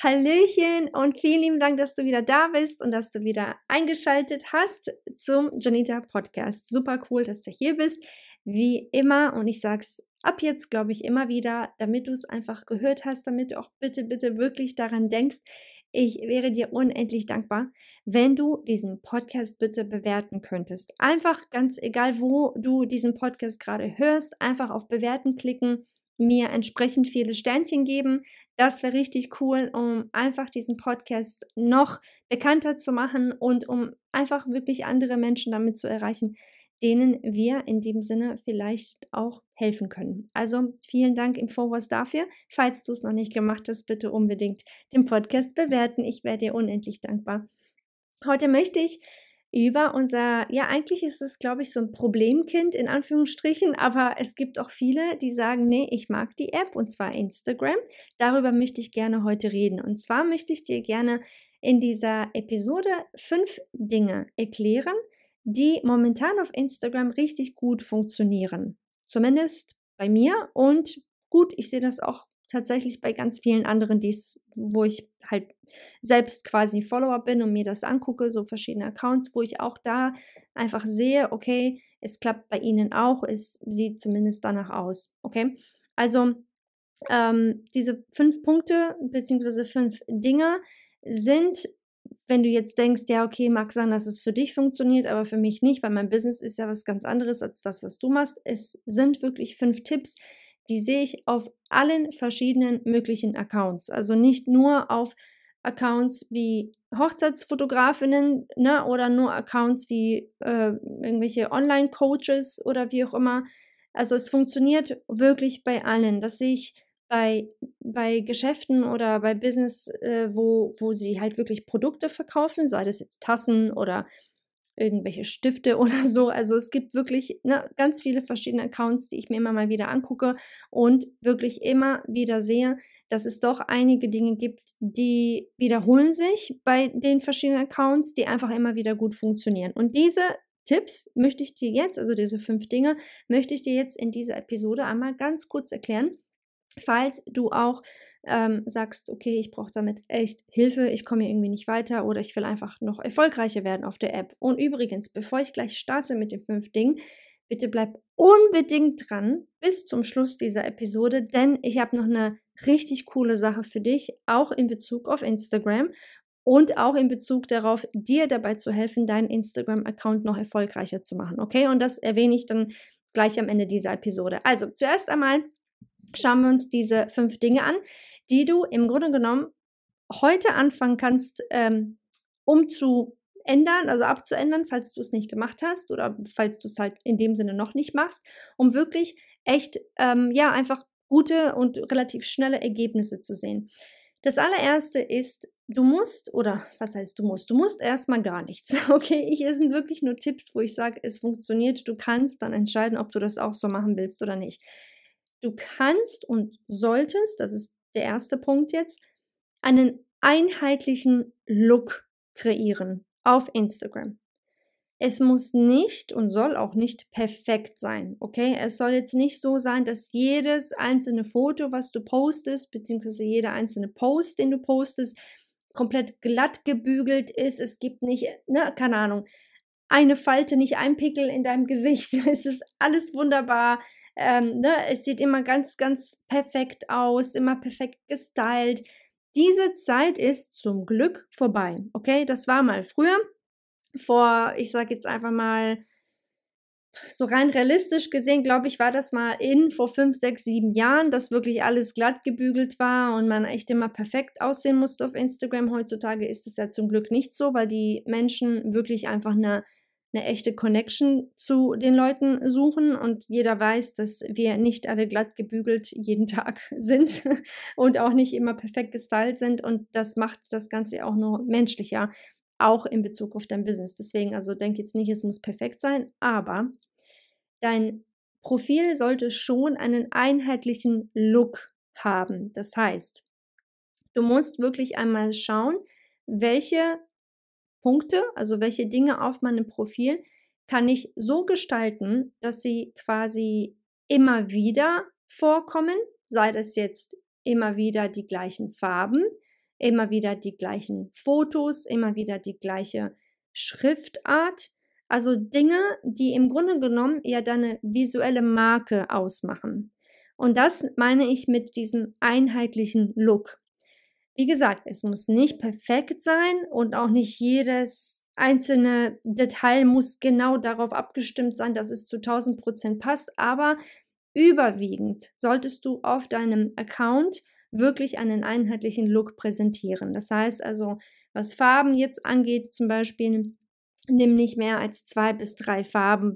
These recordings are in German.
Hallöchen und vielen lieben Dank, dass du wieder da bist und dass du wieder eingeschaltet hast zum Janita Podcast. Super cool, dass du hier bist. Wie immer, und ich sag's ab jetzt, glaube ich, immer wieder, damit du es einfach gehört hast, damit du auch bitte, bitte wirklich daran denkst. Ich wäre dir unendlich dankbar, wenn du diesen Podcast bitte bewerten könntest. Einfach ganz egal, wo du diesen Podcast gerade hörst, einfach auf Bewerten klicken mir entsprechend viele Sternchen geben. Das wäre richtig cool, um einfach diesen Podcast noch bekannter zu machen und um einfach wirklich andere Menschen damit zu erreichen, denen wir in dem Sinne vielleicht auch helfen können. Also vielen Dank im Voraus dafür. Falls du es noch nicht gemacht hast, bitte unbedingt den Podcast bewerten. Ich wäre dir unendlich dankbar. Heute möchte ich über unser, ja, eigentlich ist es, glaube ich, so ein Problemkind in Anführungsstrichen, aber es gibt auch viele, die sagen, nee, ich mag die App und zwar Instagram. Darüber möchte ich gerne heute reden. Und zwar möchte ich dir gerne in dieser Episode fünf Dinge erklären, die momentan auf Instagram richtig gut funktionieren. Zumindest bei mir und gut, ich sehe das auch tatsächlich bei ganz vielen anderen, die's, wo ich halt selbst quasi Follower bin und mir das angucke, so verschiedene Accounts, wo ich auch da einfach sehe, okay, es klappt bei ihnen auch, es sieht zumindest danach aus, okay? Also ähm, diese fünf Punkte bzw. fünf Dinge sind, wenn du jetzt denkst, ja, okay, mag sein, dass es für dich funktioniert, aber für mich nicht, weil mein Business ist ja was ganz anderes als das, was du machst. Es sind wirklich fünf Tipps, die sehe ich auf allen verschiedenen möglichen Accounts. Also nicht nur auf Accounts wie Hochzeitsfotografinnen ne, oder nur Accounts wie äh, irgendwelche Online-Coaches oder wie auch immer. Also es funktioniert wirklich bei allen. Das sehe ich bei, bei Geschäften oder bei Business, äh, wo, wo sie halt wirklich Produkte verkaufen, sei das jetzt Tassen oder irgendwelche Stifte oder so. Also es gibt wirklich ne, ganz viele verschiedene Accounts, die ich mir immer mal wieder angucke und wirklich immer wieder sehe, dass es doch einige Dinge gibt, die wiederholen sich bei den verschiedenen Accounts, die einfach immer wieder gut funktionieren. Und diese Tipps möchte ich dir jetzt, also diese fünf Dinge, möchte ich dir jetzt in dieser Episode einmal ganz kurz erklären. Falls du auch ähm, sagst, okay, ich brauche damit echt Hilfe, ich komme irgendwie nicht weiter oder ich will einfach noch erfolgreicher werden auf der App. Und übrigens, bevor ich gleich starte mit den fünf Dingen, bitte bleib unbedingt dran bis zum Schluss dieser Episode, denn ich habe noch eine richtig coole Sache für dich, auch in Bezug auf Instagram und auch in Bezug darauf, dir dabei zu helfen, deinen Instagram-Account noch erfolgreicher zu machen. Okay, und das erwähne ich dann gleich am Ende dieser Episode. Also zuerst einmal schauen wir uns diese fünf Dinge an, die du im Grunde genommen heute anfangen kannst, ähm, um zu ändern, also abzuändern, falls du es nicht gemacht hast oder falls du es halt in dem Sinne noch nicht machst, um wirklich echt, ähm, ja, einfach gute und relativ schnelle Ergebnisse zu sehen. Das allererste ist, du musst, oder was heißt du musst? Du musst erstmal gar nichts. Okay, hier sind wirklich nur Tipps, wo ich sage, es funktioniert. Du kannst dann entscheiden, ob du das auch so machen willst oder nicht. Du kannst und solltest, das ist der erste Punkt jetzt, einen einheitlichen Look kreieren auf Instagram. Es muss nicht und soll auch nicht perfekt sein, okay? Es soll jetzt nicht so sein, dass jedes einzelne Foto, was du postest, beziehungsweise jeder einzelne Post, den du postest, komplett glatt gebügelt ist. Es gibt nicht, ne, keine Ahnung, eine Falte, nicht ein Pickel in deinem Gesicht. Es ist alles wunderbar. Ähm, ne? Es sieht immer ganz, ganz perfekt aus, immer perfekt gestylt. Diese Zeit ist zum Glück vorbei. Okay, das war mal früher. Vor, ich sage jetzt einfach mal, so rein realistisch gesehen, glaube ich, war das mal in vor fünf, sechs, sieben Jahren, dass wirklich alles glatt gebügelt war und man echt immer perfekt aussehen musste auf Instagram. Heutzutage ist es ja zum Glück nicht so, weil die Menschen wirklich einfach eine eine echte Connection zu den Leuten suchen und jeder weiß, dass wir nicht alle glatt gebügelt jeden Tag sind und auch nicht immer perfekt gestylt sind und das macht das Ganze auch nur menschlicher, auch in Bezug auf dein Business. Deswegen, also denk jetzt nicht, es muss perfekt sein, aber dein Profil sollte schon einen einheitlichen Look haben. Das heißt, du musst wirklich einmal schauen, welche Punkte, also welche Dinge auf meinem Profil kann ich so gestalten, dass sie quasi immer wieder vorkommen, sei das jetzt immer wieder die gleichen Farben, immer wieder die gleichen Fotos, immer wieder die gleiche Schriftart. Also Dinge, die im Grunde genommen ja deine visuelle Marke ausmachen. Und das meine ich mit diesem einheitlichen Look. Wie gesagt, es muss nicht perfekt sein und auch nicht jedes einzelne Detail muss genau darauf abgestimmt sein, dass es zu 1000 Prozent passt, aber überwiegend solltest du auf deinem Account wirklich einen einheitlichen Look präsentieren. Das heißt also, was Farben jetzt angeht, zum Beispiel, nimm nicht mehr als zwei bis drei Farben,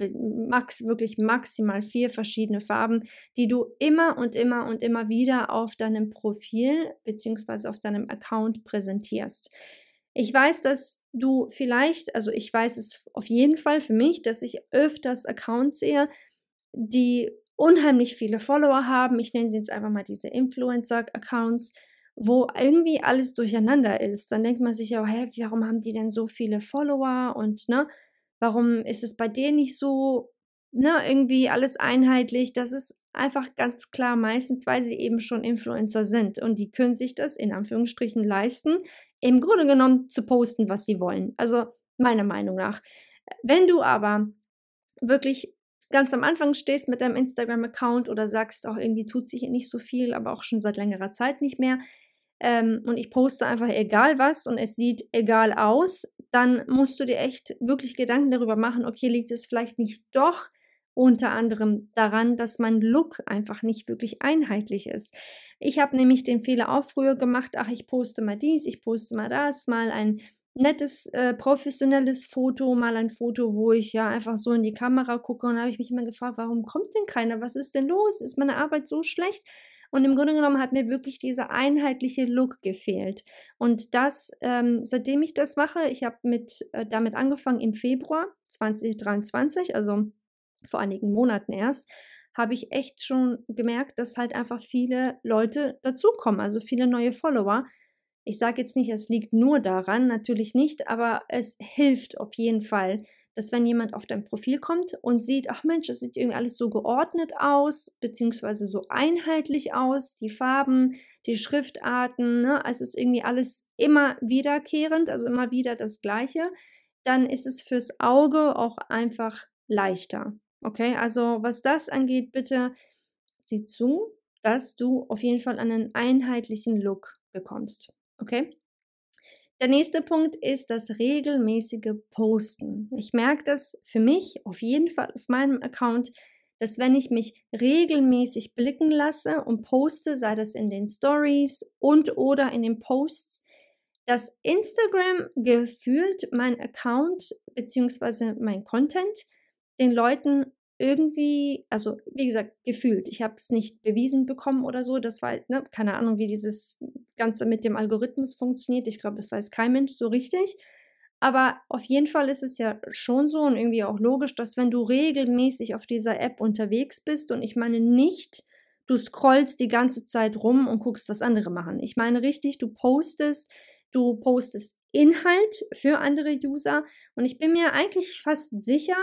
max, wirklich maximal vier verschiedene Farben, die du immer und immer und immer wieder auf deinem Profil bzw. auf deinem Account präsentierst. Ich weiß, dass du vielleicht, also ich weiß es auf jeden Fall für mich, dass ich öfters Accounts sehe, die unheimlich viele Follower haben. Ich nenne sie jetzt einfach mal diese Influencer-Accounts wo irgendwie alles durcheinander ist, dann denkt man sich ja, hä, warum haben die denn so viele Follower und ne, warum ist es bei denen nicht so, ne, irgendwie alles einheitlich? Das ist einfach ganz klar meistens, weil sie eben schon Influencer sind und die können sich das in Anführungsstrichen leisten, im Grunde genommen zu posten, was sie wollen. Also meiner Meinung nach. Wenn du aber wirklich ganz am Anfang stehst mit deinem Instagram-Account oder sagst, auch irgendwie tut sich nicht so viel, aber auch schon seit längerer Zeit nicht mehr, ähm, und ich poste einfach egal was und es sieht egal aus, dann musst du dir echt wirklich Gedanken darüber machen, okay, liegt es vielleicht nicht doch unter anderem daran, dass mein Look einfach nicht wirklich einheitlich ist. Ich habe nämlich den Fehler auch früher gemacht, ach, ich poste mal dies, ich poste mal das, mal ein nettes, äh, professionelles Foto, mal ein Foto, wo ich ja einfach so in die Kamera gucke und habe ich mich immer gefragt, warum kommt denn keiner? Was ist denn los? Ist meine Arbeit so schlecht? Und im Grunde genommen hat mir wirklich dieser einheitliche Look gefehlt. Und das, ähm, seitdem ich das mache, ich habe äh, damit angefangen im Februar 2023, also vor einigen Monaten erst, habe ich echt schon gemerkt, dass halt einfach viele Leute dazukommen, also viele neue Follower. Ich sage jetzt nicht, es liegt nur daran, natürlich nicht, aber es hilft auf jeden Fall, dass wenn jemand auf dein Profil kommt und sieht, ach Mensch, das sieht irgendwie alles so geordnet aus, beziehungsweise so einheitlich aus, die Farben, die Schriftarten, ne, es ist irgendwie alles immer wiederkehrend, also immer wieder das Gleiche, dann ist es fürs Auge auch einfach leichter. Okay, also was das angeht, bitte sieh zu, dass du auf jeden Fall einen einheitlichen Look bekommst. Okay? Der nächste Punkt ist das regelmäßige Posten. Ich merke das für mich auf jeden Fall auf meinem Account, dass wenn ich mich regelmäßig blicken lasse und poste, sei das in den Stories und oder in den Posts, dass Instagram gefühlt mein Account bzw. mein Content den Leuten irgendwie, also wie gesagt, gefühlt. Ich habe es nicht bewiesen bekommen oder so. Das war, ne, keine Ahnung, wie dieses Ganze mit dem Algorithmus funktioniert. Ich glaube, das weiß kein Mensch so richtig. Aber auf jeden Fall ist es ja schon so und irgendwie auch logisch, dass wenn du regelmäßig auf dieser App unterwegs bist und ich meine nicht, du scrollst die ganze Zeit rum und guckst, was andere machen. Ich meine richtig, du postest, du postest Inhalt für andere User und ich bin mir eigentlich fast sicher,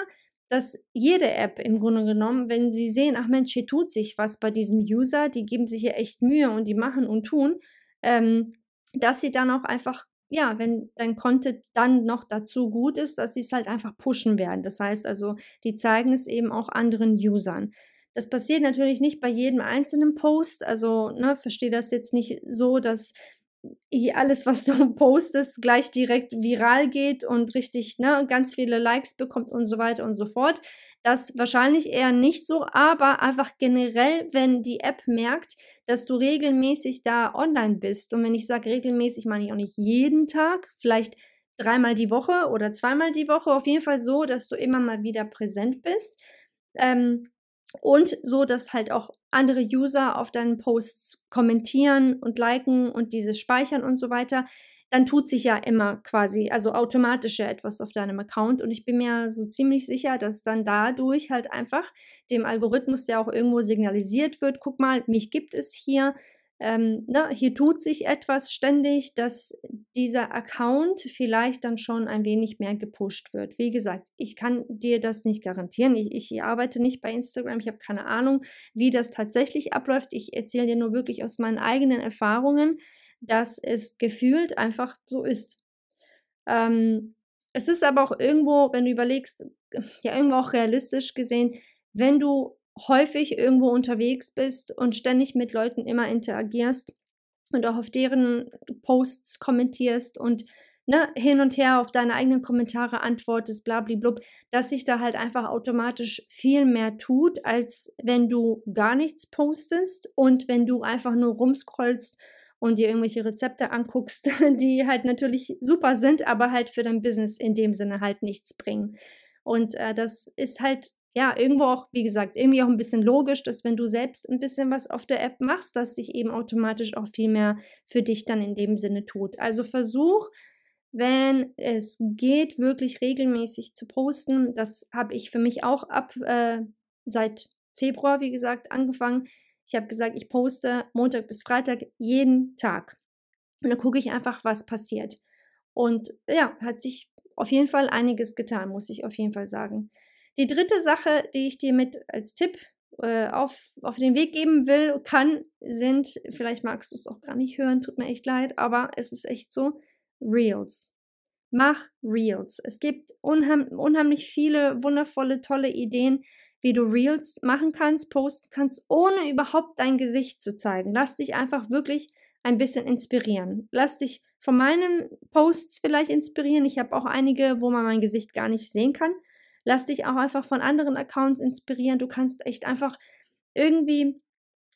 dass jede App im Grunde genommen, wenn sie sehen, ach Mensch, hier tut sich was bei diesem User, die geben sich hier echt Mühe und die machen und tun, ähm, dass sie dann auch einfach, ja, wenn dein Content dann noch dazu gut ist, dass sie es halt einfach pushen werden. Das heißt also, die zeigen es eben auch anderen Usern. Das passiert natürlich nicht bei jedem einzelnen Post. Also, ne, verstehe das jetzt nicht so, dass alles, was du postest, gleich direkt viral geht und richtig ne, ganz viele Likes bekommt und so weiter und so fort. Das wahrscheinlich eher nicht so, aber einfach generell, wenn die App merkt, dass du regelmäßig da online bist. Und wenn ich sage regelmäßig, meine ich auch nicht jeden Tag, vielleicht dreimal die Woche oder zweimal die Woche. Auf jeden Fall so, dass du immer mal wieder präsent bist. Ähm, und so, dass halt auch andere User auf deinen Posts kommentieren und liken und dieses speichern und so weiter, dann tut sich ja immer quasi, also automatisch ja etwas auf deinem Account. Und ich bin mir so ziemlich sicher, dass dann dadurch halt einfach dem Algorithmus ja auch irgendwo signalisiert wird, guck mal, mich gibt es hier, ähm, ne, hier tut sich etwas ständig, dass dieser Account vielleicht dann schon ein wenig mehr gepusht wird. Wie gesagt, ich kann dir das nicht garantieren. Ich, ich arbeite nicht bei Instagram. Ich habe keine Ahnung, wie das tatsächlich abläuft. Ich erzähle dir nur wirklich aus meinen eigenen Erfahrungen, dass es gefühlt einfach so ist. Ähm, es ist aber auch irgendwo, wenn du überlegst, ja irgendwo auch realistisch gesehen, wenn du häufig irgendwo unterwegs bist und ständig mit Leuten immer interagierst und auch auf deren Posts kommentierst und ne, hin und her auf deine eigenen Kommentare antwortest, blablablub, dass sich da halt einfach automatisch viel mehr tut, als wenn du gar nichts postest und wenn du einfach nur rumscrollst und dir irgendwelche Rezepte anguckst, die halt natürlich super sind, aber halt für dein Business in dem Sinne halt nichts bringen. Und äh, das ist halt ja, irgendwo auch, wie gesagt, irgendwie auch ein bisschen logisch, dass wenn du selbst ein bisschen was auf der App machst, dass sich eben automatisch auch viel mehr für dich dann in dem Sinne tut. Also versuch, wenn es geht, wirklich regelmäßig zu posten. Das habe ich für mich auch ab äh, seit Februar, wie gesagt, angefangen. Ich habe gesagt, ich poste Montag bis Freitag jeden Tag. Und dann gucke ich einfach, was passiert. Und ja, hat sich auf jeden Fall einiges getan, muss ich auf jeden Fall sagen. Die dritte Sache, die ich dir mit als Tipp äh, auf, auf den Weg geben will, kann, sind, vielleicht magst du es auch gar nicht hören, tut mir echt leid, aber es ist echt so, Reels. Mach Reels. Es gibt unheim unheimlich viele wundervolle, tolle Ideen, wie du Reels machen kannst, posten kannst, ohne überhaupt dein Gesicht zu zeigen. Lass dich einfach wirklich ein bisschen inspirieren. Lass dich von meinen Posts vielleicht inspirieren. Ich habe auch einige, wo man mein Gesicht gar nicht sehen kann. Lass dich auch einfach von anderen Accounts inspirieren. Du kannst echt einfach irgendwie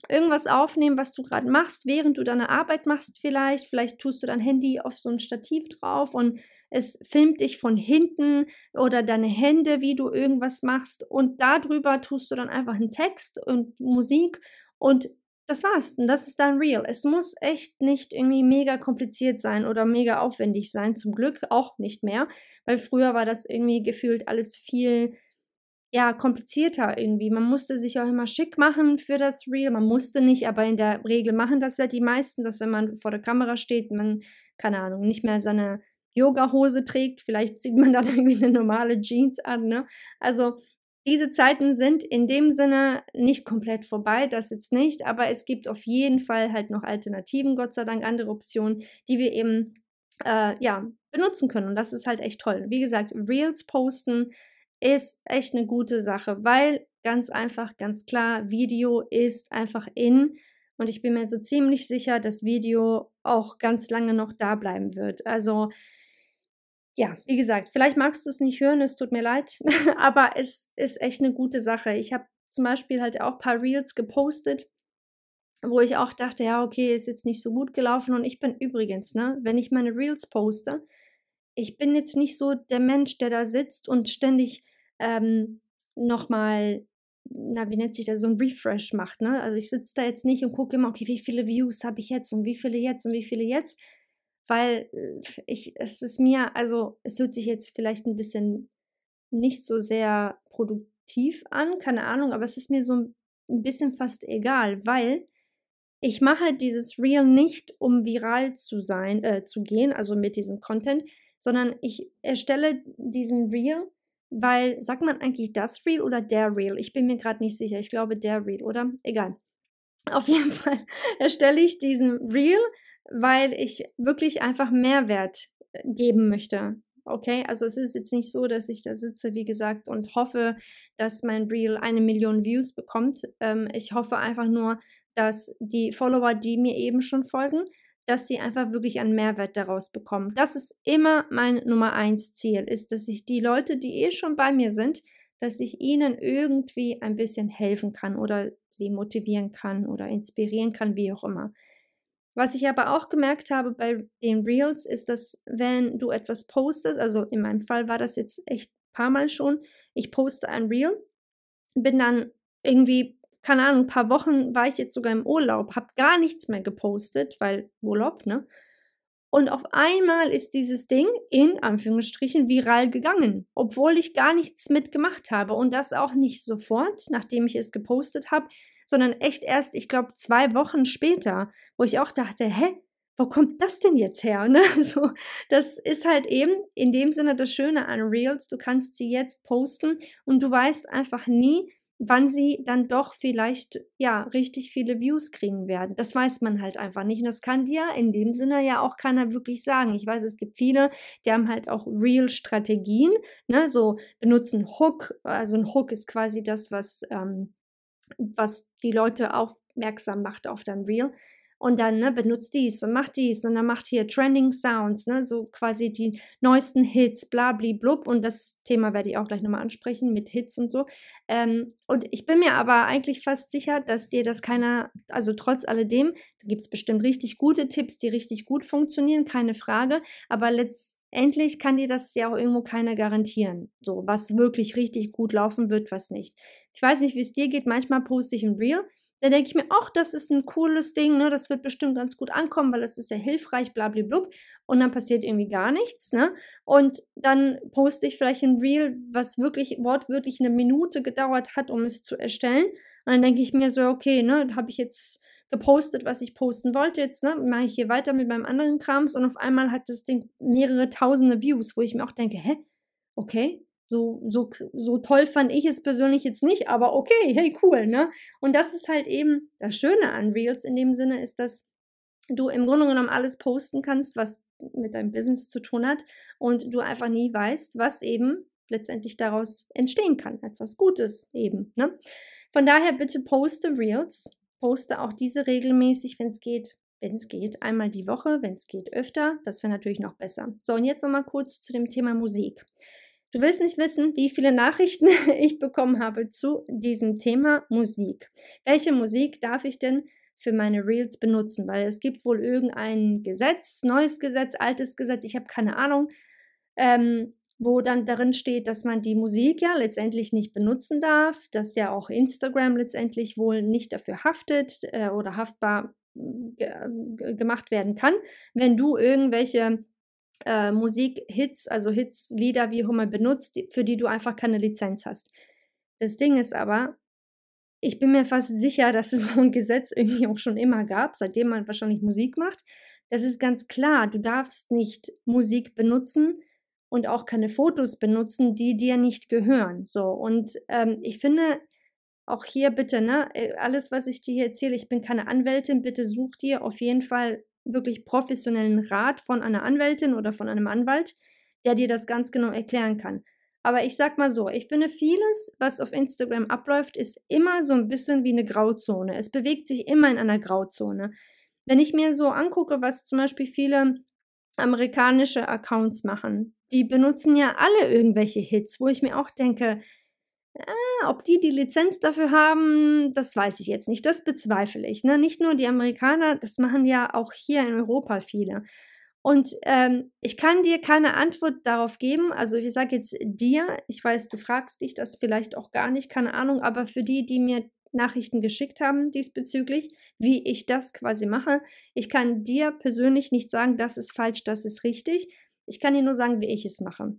irgendwas aufnehmen, was du gerade machst, während du deine Arbeit machst vielleicht. Vielleicht tust du dein Handy auf so ein Stativ drauf und es filmt dich von hinten oder deine Hände, wie du irgendwas machst. Und darüber tust du dann einfach einen Text und Musik und das war's. Und das ist dann real. Es muss echt nicht irgendwie mega kompliziert sein oder mega aufwendig sein. Zum Glück auch nicht mehr, weil früher war das irgendwie gefühlt alles viel ja, komplizierter irgendwie. Man musste sich auch immer schick machen für das Reel. Man musste nicht, aber in der Regel machen das ja die meisten, dass wenn man vor der Kamera steht, man, keine Ahnung, nicht mehr seine Yoga-Hose trägt. Vielleicht zieht man dann irgendwie eine normale Jeans an, ne? Also, diese Zeiten sind in dem Sinne nicht komplett vorbei, das jetzt nicht, aber es gibt auf jeden Fall halt noch Alternativen, Gott sei Dank andere Optionen, die wir eben äh, ja benutzen können und das ist halt echt toll. Wie gesagt, Reels posten ist echt eine gute Sache, weil ganz einfach, ganz klar, Video ist einfach in und ich bin mir so ziemlich sicher, dass Video auch ganz lange noch da bleiben wird. Also ja, wie gesagt, vielleicht magst du es nicht hören, es tut mir leid, aber es ist echt eine gute Sache. Ich habe zum Beispiel halt auch ein paar Reels gepostet, wo ich auch dachte, ja, okay, ist jetzt nicht so gut gelaufen. Und ich bin übrigens, ne, wenn ich meine Reels poste, ich bin jetzt nicht so der Mensch, der da sitzt und ständig ähm, nochmal, na, wie nennt sich das, so ein Refresh macht, ne? Also ich sitze da jetzt nicht und gucke immer, okay, wie viele Views habe ich jetzt und wie viele jetzt und wie viele jetzt, weil äh, ich, es ist mir, also es hört sich jetzt vielleicht ein bisschen nicht so sehr produktiv an, keine Ahnung, aber es ist mir so ein bisschen fast egal, weil ich mache dieses Reel nicht, um viral zu sein, äh, zu gehen, also mit diesem Content, sondern ich erstelle diesen Reel, weil, sagt man eigentlich das Reel oder der Reel? Ich bin mir gerade nicht sicher. Ich glaube der Reel, oder? Egal. Auf jeden Fall erstelle ich diesen Reel, weil ich wirklich einfach Mehrwert äh, geben möchte. Okay, also es ist jetzt nicht so, dass ich da sitze, wie gesagt, und hoffe, dass mein Reel eine Million Views bekommt. Ähm, ich hoffe einfach nur, dass die Follower, die mir eben schon folgen, dass sie einfach wirklich einen Mehrwert daraus bekommen. Das ist immer mein Nummer eins Ziel, ist, dass ich die Leute, die eh schon bei mir sind, dass ich ihnen irgendwie ein bisschen helfen kann oder sie motivieren kann oder inspirieren kann, wie auch immer. Was ich aber auch gemerkt habe bei den Reels, ist, dass wenn du etwas postest, also in meinem Fall war das jetzt echt ein paar Mal schon, ich poste ein Reel, bin dann irgendwie keine Ahnung, ein paar Wochen war ich jetzt sogar im Urlaub, habe gar nichts mehr gepostet, weil Urlaub, ne? Und auf einmal ist dieses Ding in Anführungsstrichen viral gegangen, obwohl ich gar nichts mitgemacht habe. Und das auch nicht sofort, nachdem ich es gepostet habe, sondern echt erst, ich glaube, zwei Wochen später, wo ich auch dachte, hä, wo kommt das denn jetzt her? Ne? So, das ist halt eben in dem Sinne das Schöne an Reels. Du kannst sie jetzt posten und du weißt einfach nie, wann sie dann doch vielleicht ja richtig viele Views kriegen werden. Das weiß man halt einfach nicht. Und das kann dir in dem Sinne ja auch keiner wirklich sagen. Ich weiß, es gibt viele, die haben halt auch Real-Strategien, ne, so benutzen Hook. Also ein Hook ist quasi das, was, ähm, was die Leute aufmerksam macht auf dein Real und dann ne, benutzt dies und macht dies und dann macht hier Trending Sounds, ne, so quasi die neuesten Hits, bla blub. Und das Thema werde ich auch gleich nochmal ansprechen mit Hits und so. Ähm, und ich bin mir aber eigentlich fast sicher, dass dir das keiner, also trotz alledem, da gibt es bestimmt richtig gute Tipps, die richtig gut funktionieren, keine Frage. Aber letztendlich kann dir das ja auch irgendwo keiner garantieren. So, was wirklich richtig gut laufen wird, was nicht. Ich weiß nicht, wie es dir geht. Manchmal poste ich ein Reel dann denke ich mir, ach, das ist ein cooles Ding, ne? das wird bestimmt ganz gut ankommen, weil es ist ja hilfreich, blablablub. Und dann passiert irgendwie gar nichts. Ne? Und dann poste ich vielleicht ein Reel, was wirklich wortwörtlich eine Minute gedauert hat, um es zu erstellen. Und dann denke ich mir so, okay, ne, habe ich jetzt gepostet, was ich posten wollte. Jetzt ne, mache ich hier weiter mit meinem anderen Krams und auf einmal hat das Ding mehrere tausende Views, wo ich mir auch denke, hä? Okay, so, so, so toll fand ich es persönlich jetzt nicht, aber okay, hey, cool, ne? Und das ist halt eben das Schöne an Reels in dem Sinne, ist, dass du im Grunde genommen alles posten kannst, was mit deinem Business zu tun hat und du einfach nie weißt, was eben letztendlich daraus entstehen kann. Etwas Gutes eben, ne? Von daher bitte poste Reels, poste auch diese regelmäßig, wenn es geht, wenn es geht, einmal die Woche, wenn es geht, öfter. Das wäre natürlich noch besser. So, und jetzt nochmal kurz zu dem Thema Musik. Du willst nicht wissen, wie viele Nachrichten ich bekommen habe zu diesem Thema Musik. Welche Musik darf ich denn für meine Reels benutzen? Weil es gibt wohl irgendein Gesetz, neues Gesetz, altes Gesetz, ich habe keine Ahnung, ähm, wo dann darin steht, dass man die Musik ja letztendlich nicht benutzen darf, dass ja auch Instagram letztendlich wohl nicht dafür haftet äh, oder haftbar äh, gemacht werden kann, wenn du irgendwelche äh, Musik-Hits, also Hits, Lieder, wie auch immer benutzt, für die du einfach keine Lizenz hast. Das Ding ist aber, ich bin mir fast sicher, dass es so ein Gesetz irgendwie auch schon immer gab, seitdem man wahrscheinlich Musik macht. Das ist ganz klar, du darfst nicht Musik benutzen und auch keine Fotos benutzen, die dir nicht gehören. So, und ähm, ich finde, auch hier bitte, ne, äh, alles, was ich dir hier erzähle, ich bin keine Anwältin, bitte such dir auf jeden Fall wirklich professionellen Rat von einer Anwältin oder von einem Anwalt, der dir das ganz genau erklären kann. Aber ich sag mal so, ich finde vieles, was auf Instagram abläuft, ist immer so ein bisschen wie eine Grauzone. Es bewegt sich immer in einer Grauzone. Wenn ich mir so angucke, was zum Beispiel viele amerikanische Accounts machen, die benutzen ja alle irgendwelche Hits, wo ich mir auch denke, Ah, ob die die Lizenz dafür haben, das weiß ich jetzt nicht. Das bezweifle ich. Ne? Nicht nur die Amerikaner, das machen ja auch hier in Europa viele. Und ähm, ich kann dir keine Antwort darauf geben. Also ich sage jetzt dir, ich weiß, du fragst dich das vielleicht auch gar nicht, keine Ahnung, aber für die, die mir Nachrichten geschickt haben diesbezüglich, wie ich das quasi mache, ich kann dir persönlich nicht sagen, das ist falsch, das ist richtig. Ich kann dir nur sagen, wie ich es mache.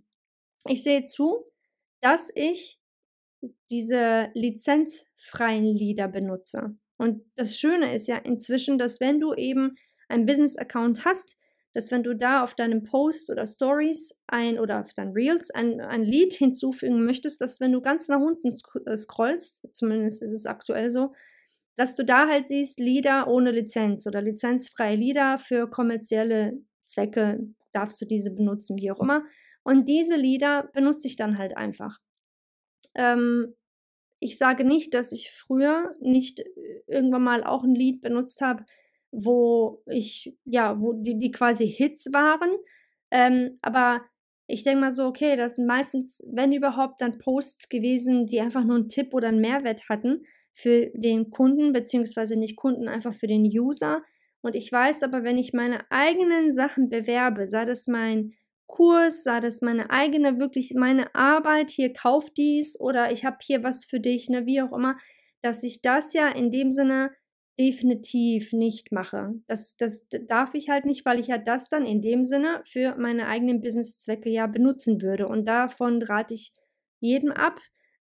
Ich sehe zu, dass ich diese lizenzfreien Lieder benutze. Und das Schöne ist ja inzwischen, dass wenn du eben einen Business-Account hast, dass wenn du da auf deinem Post oder Stories ein oder auf deinen Reels ein, ein Lied hinzufügen möchtest, dass wenn du ganz nach unten äh, scrollst, zumindest ist es aktuell so, dass du da halt siehst, Lieder ohne Lizenz oder lizenzfreie Lieder für kommerzielle Zwecke darfst du diese benutzen, wie auch immer. Und diese Lieder benutze ich dann halt einfach. Ähm, ich sage nicht, dass ich früher nicht äh, irgendwann mal auch ein Lied benutzt habe, wo ich, ja, wo die, die quasi Hits waren. Ähm, aber ich denke mal so, okay, das sind meistens, wenn überhaupt, dann Posts gewesen, die einfach nur einen Tipp oder einen Mehrwert hatten für den Kunden, beziehungsweise nicht Kunden, einfach für den User. Und ich weiß aber, wenn ich meine eigenen Sachen bewerbe, sei das mein Kurs, sei das meine eigene, wirklich meine Arbeit, hier kauf dies oder ich habe hier was für dich, ne, wie auch immer, dass ich das ja in dem Sinne definitiv nicht mache. Das, das darf ich halt nicht, weil ich ja das dann in dem Sinne für meine eigenen Businesszwecke ja benutzen würde. Und davon rate ich jedem ab.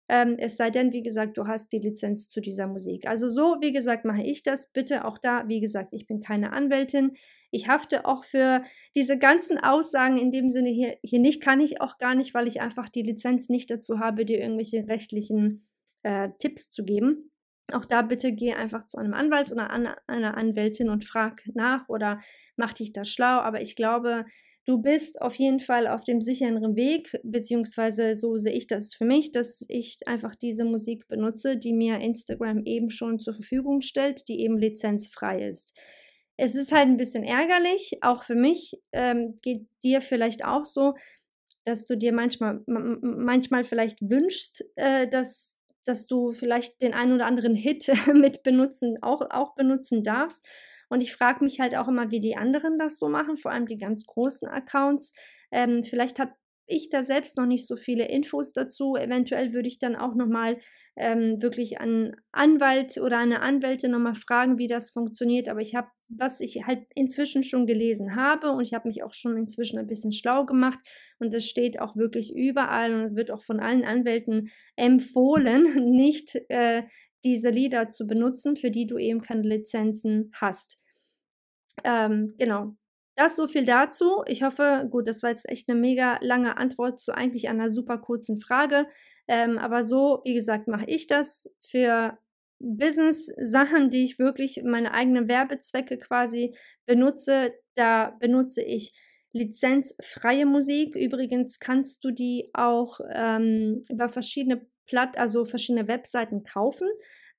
Ähm, es sei denn, wie gesagt, du hast die Lizenz zu dieser Musik. Also so, wie gesagt, mache ich das. Bitte auch da, wie gesagt, ich bin keine Anwältin. Ich hafte auch für diese ganzen Aussagen in dem Sinne hier, hier nicht, kann ich auch gar nicht, weil ich einfach die Lizenz nicht dazu habe, dir irgendwelche rechtlichen äh, Tipps zu geben. Auch da bitte geh einfach zu einem Anwalt oder an einer Anwältin und frag nach oder mach dich da schlau. Aber ich glaube, du bist auf jeden Fall auf dem sicheren Weg, beziehungsweise so sehe ich das für mich, dass ich einfach diese Musik benutze, die mir Instagram eben schon zur Verfügung stellt, die eben lizenzfrei ist. Es ist halt ein bisschen ärgerlich, auch für mich, ähm, geht dir vielleicht auch so, dass du dir manchmal, manchmal vielleicht wünschst, äh, dass dass du vielleicht den einen oder anderen Hit mit benutzen, auch, auch benutzen darfst. Und ich frage mich halt auch immer, wie die anderen das so machen, vor allem die ganz großen Accounts. Ähm, vielleicht habe ich da selbst noch nicht so viele Infos dazu. Eventuell würde ich dann auch nochmal ähm, wirklich einen Anwalt oder eine Anwältin nochmal fragen, wie das funktioniert. Aber ich habe, was ich halt inzwischen schon gelesen habe und ich habe mich auch schon inzwischen ein bisschen schlau gemacht und es steht auch wirklich überall und es wird auch von allen Anwälten empfohlen, nicht äh, diese Lieder zu benutzen, für die du eben keine Lizenzen hast. Ähm, genau. Das so viel dazu. Ich hoffe, gut, das war jetzt echt eine mega lange Antwort zu eigentlich einer super kurzen Frage. Ähm, aber so, wie gesagt, mache ich das für Business-Sachen, die ich wirklich meine eigenen Werbezwecke quasi benutze. Da benutze ich lizenzfreie Musik. Übrigens kannst du die auch ähm, über verschiedene Platt, also verschiedene Webseiten kaufen.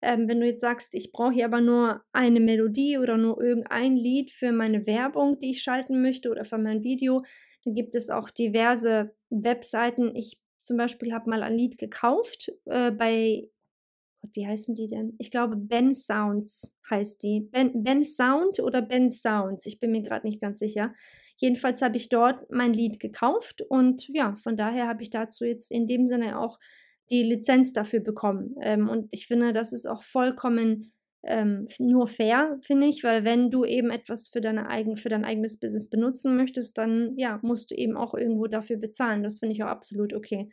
Ähm, wenn du jetzt sagst, ich brauche hier aber nur eine Melodie oder nur irgendein Lied für meine Werbung, die ich schalten möchte oder für mein Video, dann gibt es auch diverse Webseiten. Ich zum Beispiel habe mal ein Lied gekauft äh, bei, wie heißen die denn? Ich glaube, Ben Sounds heißt die. Ben, ben Sound oder Ben Sounds, ich bin mir gerade nicht ganz sicher. Jedenfalls habe ich dort mein Lied gekauft und ja, von daher habe ich dazu jetzt in dem Sinne auch die Lizenz dafür bekommen. Ähm, und ich finde, das ist auch vollkommen ähm, nur fair, finde ich, weil wenn du eben etwas für, deine eigen, für dein eigenes Business benutzen möchtest, dann ja, musst du eben auch irgendwo dafür bezahlen. Das finde ich auch absolut okay.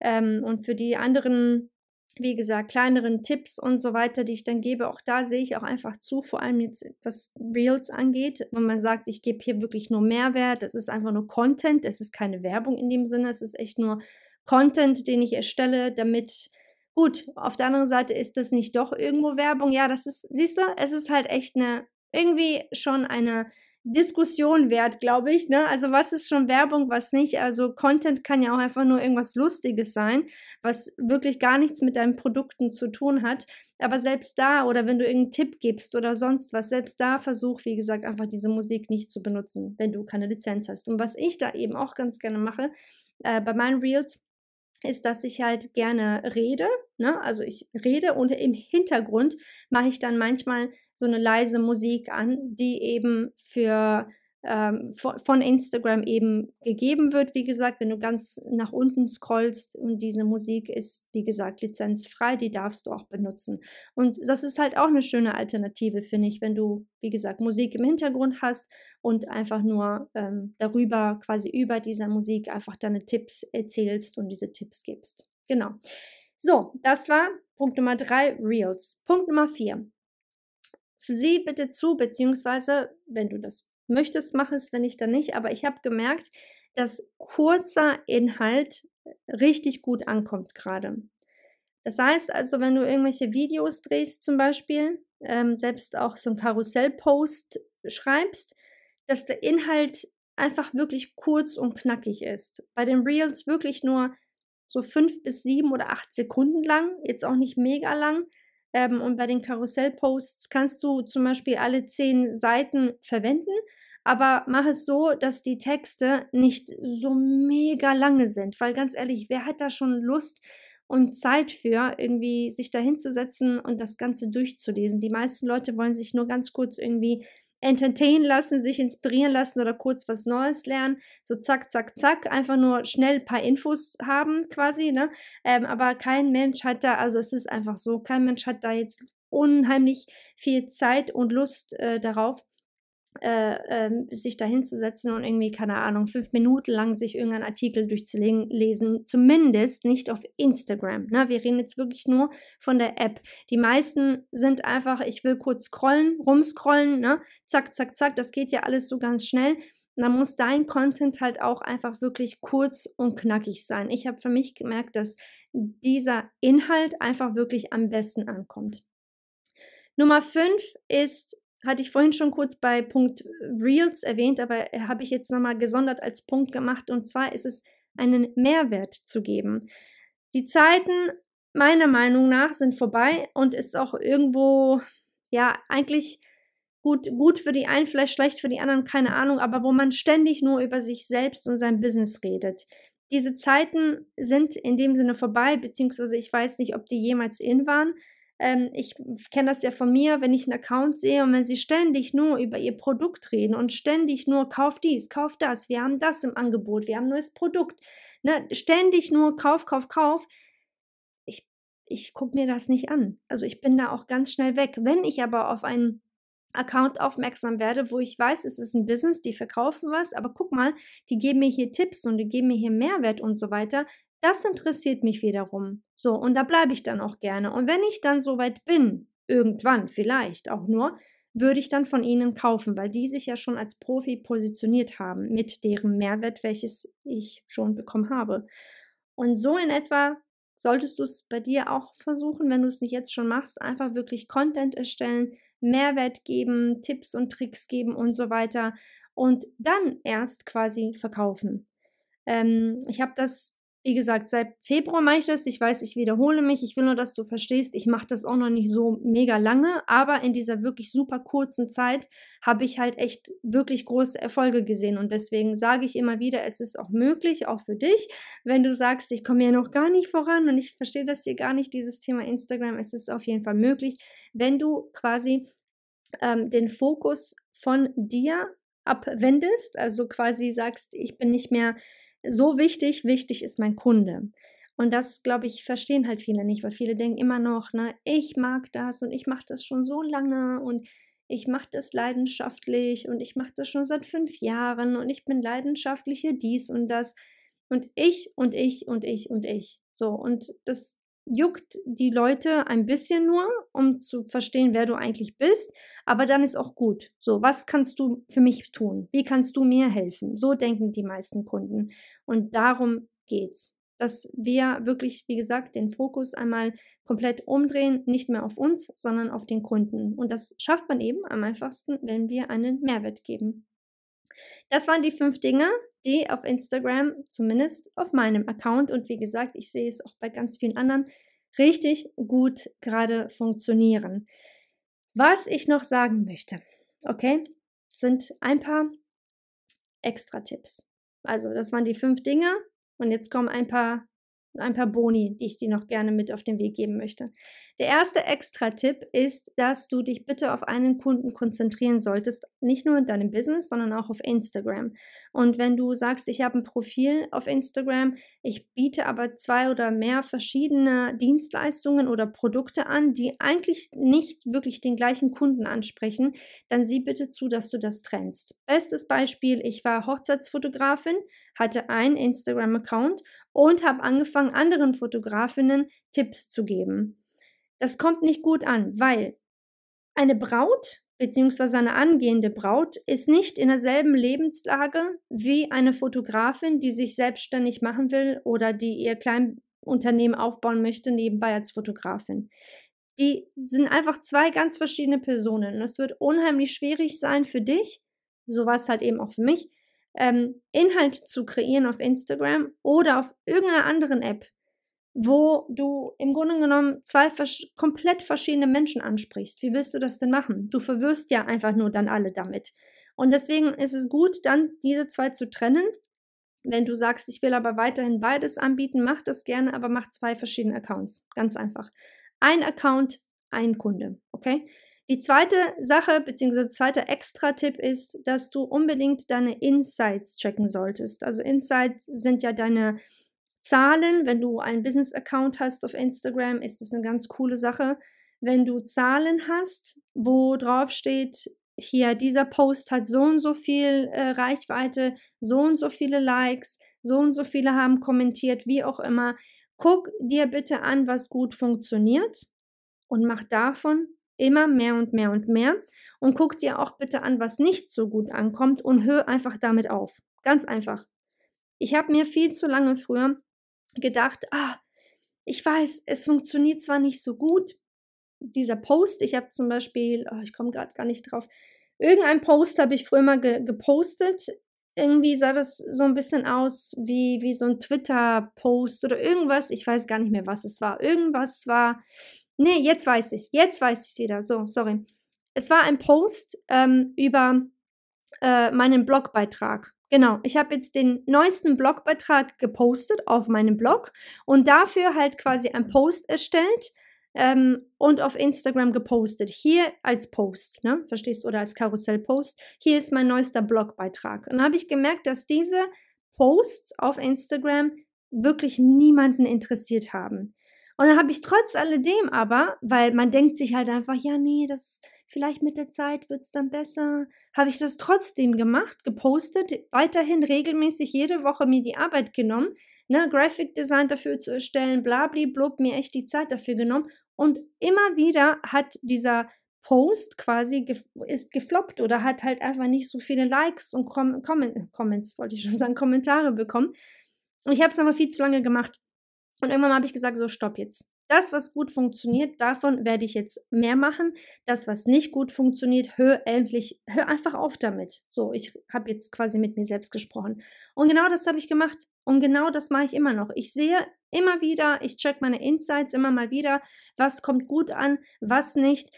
Ähm, und für die anderen, wie gesagt, kleineren Tipps und so weiter, die ich dann gebe, auch da sehe ich auch einfach zu, vor allem jetzt was Reels angeht, wenn man sagt, ich gebe hier wirklich nur Mehrwert, es ist einfach nur Content, es ist keine Werbung in dem Sinne, es ist echt nur Content, den ich erstelle, damit Gut, auf der anderen Seite ist das nicht doch irgendwo Werbung. Ja, das ist, siehst du, es ist halt echt eine, irgendwie schon eine Diskussion wert, glaube ich. Ne? Also was ist schon Werbung, was nicht? Also Content kann ja auch einfach nur irgendwas Lustiges sein, was wirklich gar nichts mit deinen Produkten zu tun hat. Aber selbst da oder wenn du irgendeinen Tipp gibst oder sonst was, selbst da versuch, wie gesagt, einfach diese Musik nicht zu benutzen, wenn du keine Lizenz hast. Und was ich da eben auch ganz gerne mache, äh, bei meinen Reels, ist, dass ich halt gerne rede. Ne? Also ich rede und im Hintergrund mache ich dann manchmal so eine leise Musik an, die eben für ähm, von Instagram eben gegeben wird. Wie gesagt, wenn du ganz nach unten scrollst und diese Musik ist, wie gesagt, lizenzfrei, die darfst du auch benutzen. Und das ist halt auch eine schöne Alternative, finde ich, wenn du, wie gesagt, Musik im Hintergrund hast und einfach nur ähm, darüber, quasi über dieser Musik einfach deine Tipps erzählst und diese Tipps gibst. Genau. So, das war Punkt Nummer drei, Reels. Punkt Nummer vier. Sieh bitte zu, beziehungsweise, wenn du das möchtest, mach es, wenn nicht, dann nicht. Aber ich habe gemerkt, dass kurzer Inhalt richtig gut ankommt gerade. Das heißt also, wenn du irgendwelche Videos drehst zum Beispiel, ähm, selbst auch so ein Karussell-Post schreibst, dass der Inhalt einfach wirklich kurz und knackig ist. Bei den Reels wirklich nur so fünf bis sieben oder acht Sekunden lang, jetzt auch nicht mega lang, Ähm, und bei den Karussellposts kannst du zum Beispiel alle zehn Seiten verwenden, aber mach es so, dass die Texte nicht so mega lange sind, weil ganz ehrlich, wer hat da schon Lust und Zeit für, irgendwie sich da hinzusetzen und das Ganze durchzulesen? Die meisten Leute wollen sich nur ganz kurz irgendwie entertainen lassen, sich inspirieren lassen oder kurz was Neues lernen. So zack, zack, zack, einfach nur schnell ein paar Infos haben quasi, ne? Ähm, aber kein Mensch hat da, also es ist einfach so, kein Mensch hat da jetzt unheimlich viel Zeit und Lust äh, darauf äh, ähm, sich da hinzusetzen und irgendwie, keine Ahnung, fünf Minuten lang sich irgendeinen Artikel durchzulesen, zumindest nicht auf Instagram. Ne? Wir reden jetzt wirklich nur von der App. Die meisten sind einfach, ich will kurz scrollen, rumscrollen, ne? zack, zack, zack, das geht ja alles so ganz schnell. Dann muss dein Content halt auch einfach wirklich kurz und knackig sein. Ich habe für mich gemerkt, dass dieser Inhalt einfach wirklich am besten ankommt. Nummer fünf ist hatte ich vorhin schon kurz bei Punkt Reels erwähnt, aber habe ich jetzt nochmal gesondert als Punkt gemacht. Und zwar ist es, einen Mehrwert zu geben. Die Zeiten meiner Meinung nach sind vorbei und ist auch irgendwo, ja, eigentlich gut, gut für die einen, vielleicht schlecht für die anderen, keine Ahnung, aber wo man ständig nur über sich selbst und sein Business redet. Diese Zeiten sind in dem Sinne vorbei, beziehungsweise ich weiß nicht, ob die jemals in waren, ähm, ich kenne das ja von mir, wenn ich einen Account sehe und wenn sie ständig nur über ihr Produkt reden und ständig nur kauf dies, kauf das, wir haben das im Angebot, wir haben ein neues Produkt, ne? ständig nur kauf, kauf, kauf. Ich, ich gucke mir das nicht an. Also ich bin da auch ganz schnell weg. Wenn ich aber auf einen Account aufmerksam werde, wo ich weiß, es ist ein Business, die verkaufen was, aber guck mal, die geben mir hier Tipps und die geben mir hier Mehrwert und so weiter, das interessiert mich wiederum. So, und da bleibe ich dann auch gerne. Und wenn ich dann soweit bin, irgendwann vielleicht auch nur, würde ich dann von ihnen kaufen, weil die sich ja schon als Profi positioniert haben mit deren Mehrwert, welches ich schon bekommen habe. Und so in etwa solltest du es bei dir auch versuchen, wenn du es nicht jetzt schon machst, einfach wirklich Content erstellen, Mehrwert geben, Tipps und Tricks geben und so weiter und dann erst quasi verkaufen. Ähm, ich habe das wie gesagt, seit Februar mache ich das. Ich weiß, ich wiederhole mich. Ich will nur, dass du verstehst, ich mache das auch noch nicht so mega lange, aber in dieser wirklich super kurzen Zeit habe ich halt echt wirklich große Erfolge gesehen. Und deswegen sage ich immer wieder, es ist auch möglich, auch für dich, wenn du sagst, ich komme ja noch gar nicht voran und ich verstehe das hier gar nicht, dieses Thema Instagram. Es ist auf jeden Fall möglich, wenn du quasi ähm, den Fokus von dir abwendest, also quasi sagst, ich bin nicht mehr so wichtig, wichtig ist mein Kunde. Und das, glaube ich, verstehen halt viele nicht, weil viele denken immer noch, ne, ich mag das und ich mache das schon so lange und ich mache das leidenschaftlich und ich mache das schon seit fünf Jahren und ich bin leidenschaftliche dies und das und ich und ich und ich und ich. So, und das juckt die Leute ein bisschen nur, um zu verstehen, wer du eigentlich bist, aber dann ist auch gut. So, was kannst du für mich tun? Wie kannst du mir helfen? So denken die meisten Kunden und darum geht's. Dass wir wirklich, wie gesagt, den Fokus einmal komplett umdrehen, nicht mehr auf uns, sondern auf den Kunden. Und das schafft man eben am einfachsten, wenn wir einen Mehrwert geben. Das waren die fünf Dinge, die auf Instagram, zumindest auf meinem Account und wie gesagt, ich sehe es auch bei ganz vielen anderen, richtig gut gerade funktionieren. Was ich noch sagen möchte, okay, sind ein paar extra Tipps. Also, das waren die fünf Dinge und jetzt kommen ein paar ein paar Boni, die ich dir noch gerne mit auf den Weg geben möchte. Der erste Extra-Tipp ist, dass du dich bitte auf einen Kunden konzentrieren solltest, nicht nur in deinem Business, sondern auch auf Instagram. Und wenn du sagst, ich habe ein Profil auf Instagram, ich biete aber zwei oder mehr verschiedene Dienstleistungen oder Produkte an, die eigentlich nicht wirklich den gleichen Kunden ansprechen, dann sieh bitte zu, dass du das trennst. Bestes Beispiel, ich war Hochzeitsfotografin, hatte einen Instagram-Account und habe angefangen, anderen Fotografinnen Tipps zu geben. Das kommt nicht gut an, weil eine Braut bzw. eine angehende Braut ist nicht in derselben Lebenslage wie eine Fotografin, die sich selbstständig machen will oder die ihr Kleinunternehmen aufbauen möchte, nebenbei als Fotografin. Die sind einfach zwei ganz verschiedene Personen. es wird unheimlich schwierig sein für dich, so war es halt eben auch für mich, ähm, Inhalt zu kreieren auf Instagram oder auf irgendeiner anderen App, wo du im Grunde genommen zwei vers komplett verschiedene Menschen ansprichst. Wie willst du das denn machen? Du verwirrst ja einfach nur dann alle damit. Und deswegen ist es gut, dann diese zwei zu trennen. Wenn du sagst, ich will aber weiterhin beides anbieten, mach das gerne, aber mach zwei verschiedene Accounts. Ganz einfach. Ein Account, ein Kunde. Okay? Die zweite Sache, beziehungsweise zweiter Extra-Tipp ist, dass du unbedingt deine Insights checken solltest. Also Insights sind ja deine Zahlen. Wenn du einen Business-Account hast auf Instagram, ist das eine ganz coole Sache. Wenn du Zahlen hast, wo drauf steht, hier, dieser Post hat so und so viel äh, Reichweite, so und so viele Likes, so und so viele haben kommentiert, wie auch immer. Guck dir bitte an, was gut funktioniert und mach davon immer mehr und mehr und mehr. Und guck dir auch bitte an, was nicht so gut ankommt und hör einfach damit auf. Ganz einfach. Ich habe mir viel zu lange früher gedacht, ah, ich weiß, es funktioniert zwar nicht so gut, dieser Post, ich habe zum Beispiel, oh, ich komme gerade gar nicht drauf, irgendein Post habe ich früher mal ge gepostet. Irgendwie sah das so ein bisschen aus wie, wie so ein Twitter-Post oder irgendwas. Ich weiß gar nicht mehr, was es war. Irgendwas war, Nee, jetzt weiß ich. Jetzt weiß ich es wieder. So, sorry. Es war ein Post ähm, über äh, meinen Blogbeitrag. Genau, ich habe jetzt den neuesten Blogbeitrag gepostet auf meinem Blog und dafür halt quasi ein Post erstellt ähm, und auf Instagram gepostet. Hier als Post, ne? Verstehst du? Oder als Karussell-Post. Hier ist mein neuester Blogbeitrag. Und habe ich gemerkt, dass diese Posts auf Instagram wirklich niemanden interessiert haben. Und dann habe ich trotz alledem aber, weil man denkt sich halt einfach, ja, nee, das vielleicht mit der Zeit wird es dann besser, habe ich das trotzdem gemacht, gepostet, weiterhin regelmäßig jede Woche mir die Arbeit genommen, ne, Graphic Design dafür zu erstellen, blub, mir echt die Zeit dafür genommen und immer wieder hat dieser Post quasi ge ist gefloppt oder hat halt einfach nicht so viele Likes und Com Com Comments, wollte ich schon sagen, Kommentare bekommen. Und ich habe es aber viel zu lange gemacht. Und irgendwann habe ich gesagt, so stopp jetzt. Das, was gut funktioniert, davon werde ich jetzt mehr machen. Das, was nicht gut funktioniert, hör endlich, hör einfach auf damit. So, ich habe jetzt quasi mit mir selbst gesprochen. Und genau das habe ich gemacht. Und genau das mache ich immer noch. Ich sehe immer wieder, ich check meine Insights immer mal wieder, was kommt gut an, was nicht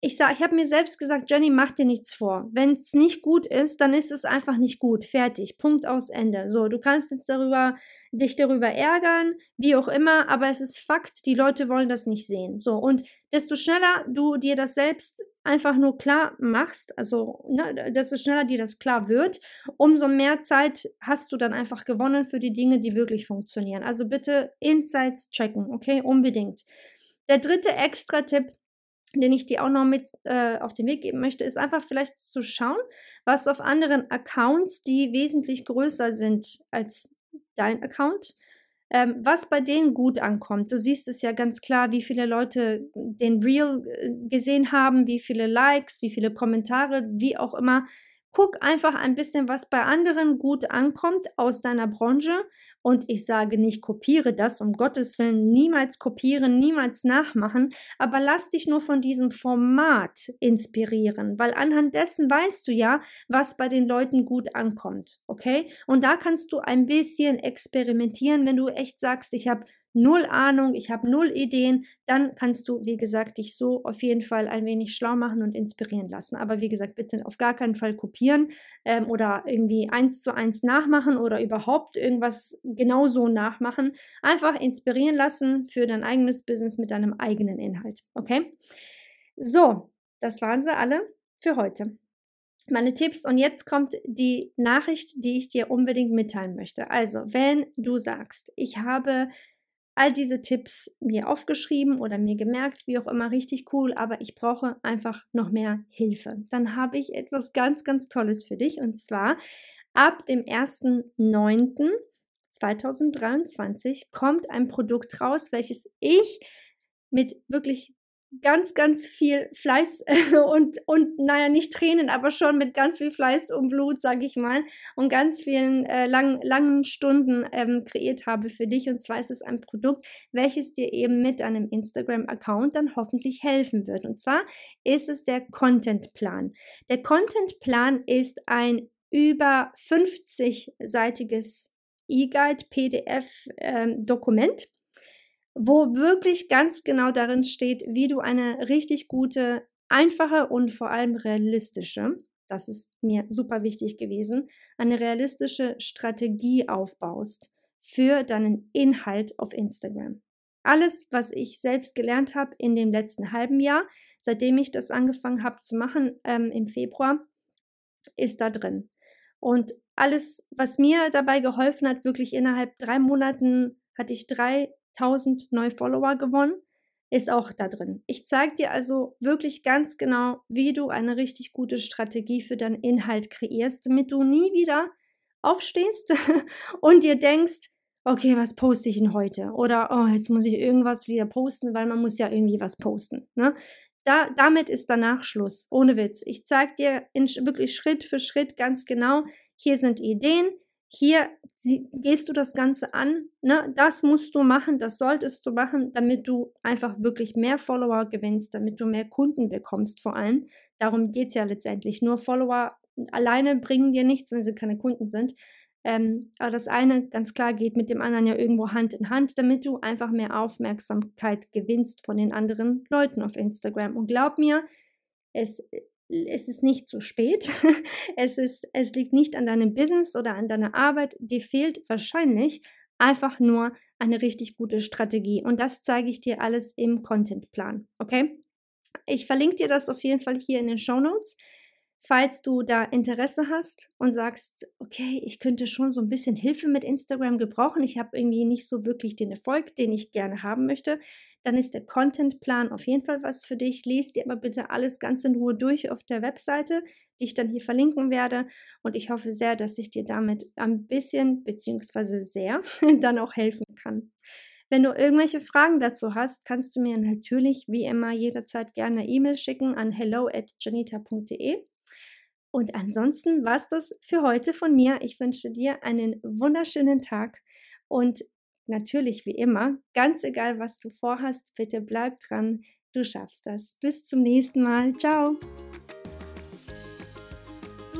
ich sage, ich habe mir selbst gesagt, Jenny, mach dir nichts vor. Wenn es nicht gut ist, dann ist es einfach nicht gut. Fertig. Punkt aus Ende. So, du kannst jetzt darüber, dich darüber ärgern, wie auch immer, aber es ist Fakt, die Leute wollen das nicht sehen. So, und desto schneller du dir das selbst einfach nur klar machst, also ne, desto schneller dir das klar wird, umso mehr Zeit hast du dann einfach gewonnen für die Dinge, die wirklich funktionieren. Also bitte Insights checken, okay? Unbedingt. Der dritte Extra-Tipp den ich dir auch noch mit äh, auf den Weg geben möchte, ist einfach vielleicht zu schauen, was auf anderen Accounts, die wesentlich größer sind als dein Account, ähm, was bei denen gut ankommt. Du siehst es ja ganz klar, wie viele Leute den Reel äh, gesehen haben, wie viele Likes, wie viele Kommentare, wie auch immer. Guck einfach ein bisschen, was bei anderen gut ankommt aus deiner Branche. Und ich sage nicht, kopiere das, um Gottes Willen, niemals kopieren, niemals nachmachen, aber lass dich nur von diesem Format inspirieren, weil anhand dessen weißt du ja, was bei den Leuten gut ankommt. Okay? Und da kannst du ein bisschen experimentieren, wenn du echt sagst, ich habe null Ahnung, ich habe null Ideen, dann kannst du, wie gesagt, dich so auf jeden Fall ein wenig schlau machen und inspirieren lassen. Aber wie gesagt, bitte auf gar keinen Fall kopieren ähm, oder irgendwie eins zu eins nachmachen oder überhaupt irgendwas genauso nachmachen. Einfach inspirieren lassen für dein eigenes Business mit deinem eigenen Inhalt. Okay? So, das waren sie alle für heute meine Tipps und jetzt kommt die Nachricht, die ich dir unbedingt mitteilen möchte. Also, wenn du sagst, ich habe all diese Tipps mir aufgeschrieben oder mir gemerkt, wie auch immer, richtig cool, aber ich brauche einfach noch mehr Hilfe. Dann habe ich etwas ganz, ganz Tolles für dich und zwar ab dem 1.9.2023 kommt ein Produkt raus, welches ich mit wirklich ganz, ganz viel Fleiß und, und naja, nicht Tränen, aber schon mit ganz viel Fleiß und Blut, sage ich mal, und ganz vielen äh, lang, langen Stunden ähm, kreiert habe für dich. Und zwar ist es ein Produkt, welches dir eben mit einem Instagram-Account dann hoffentlich helfen wird. Und zwar ist es der Content-Plan. Der Content-Plan ist ein über 50-seitiges E-Guide PDF-Dokument. Ähm, wo wirklich ganz genau darin steht, wie du eine richtig gute, einfache und vor allem realistische, das ist mir super wichtig gewesen, eine realistische Strategie aufbaust für deinen Inhalt auf Instagram. Alles, was ich selbst gelernt habe in dem letzten halben Jahr, seitdem ich das angefangen habe zu machen ähm, im Februar, ist da drin. Und alles, was mir dabei geholfen hat, wirklich innerhalb drei Monaten hatte ich 3000 neue Follower gewonnen, ist auch da drin. Ich zeige dir also wirklich ganz genau, wie du eine richtig gute Strategie für deinen Inhalt kreierst, damit du nie wieder aufstehst und dir denkst, okay, was poste ich denn heute? Oder, oh, jetzt muss ich irgendwas wieder posten, weil man muss ja irgendwie was posten. Ne? Da, damit ist danach Schluss, ohne Witz. Ich zeige dir in, wirklich Schritt für Schritt ganz genau, hier sind Ideen, hier sie, gehst du das Ganze an, ne? das musst du machen, das solltest du machen, damit du einfach wirklich mehr Follower gewinnst, damit du mehr Kunden bekommst vor allem. Darum geht es ja letztendlich. Nur Follower alleine bringen dir nichts, wenn sie keine Kunden sind. Ähm, aber das eine ganz klar geht mit dem anderen ja irgendwo Hand in Hand, damit du einfach mehr Aufmerksamkeit gewinnst von den anderen Leuten auf Instagram. Und glaub mir, es, es ist nicht zu spät. es, ist, es liegt nicht an deinem Business oder an deiner Arbeit. Dir fehlt wahrscheinlich einfach nur eine richtig gute Strategie. Und das zeige ich dir alles im Contentplan. Okay? Ich verlinke dir das auf jeden Fall hier in den Show Notes. Falls du da Interesse hast und sagst, okay, ich könnte schon so ein bisschen Hilfe mit Instagram gebrauchen, ich habe irgendwie nicht so wirklich den Erfolg, den ich gerne haben möchte, dann ist der Contentplan auf jeden Fall was für dich. Lies dir aber bitte alles ganz in Ruhe durch auf der Webseite, die ich dann hier verlinken werde. Und ich hoffe sehr, dass ich dir damit ein bisschen beziehungsweise sehr dann auch helfen kann. Wenn du irgendwelche Fragen dazu hast, kannst du mir natürlich wie immer jederzeit gerne E-Mail schicken an hello at janita.de. Und ansonsten war es das für heute von mir. Ich wünsche dir einen wunderschönen Tag und natürlich wie immer, ganz egal, was du vorhast, bitte bleib dran. Du schaffst das. Bis zum nächsten Mal. Ciao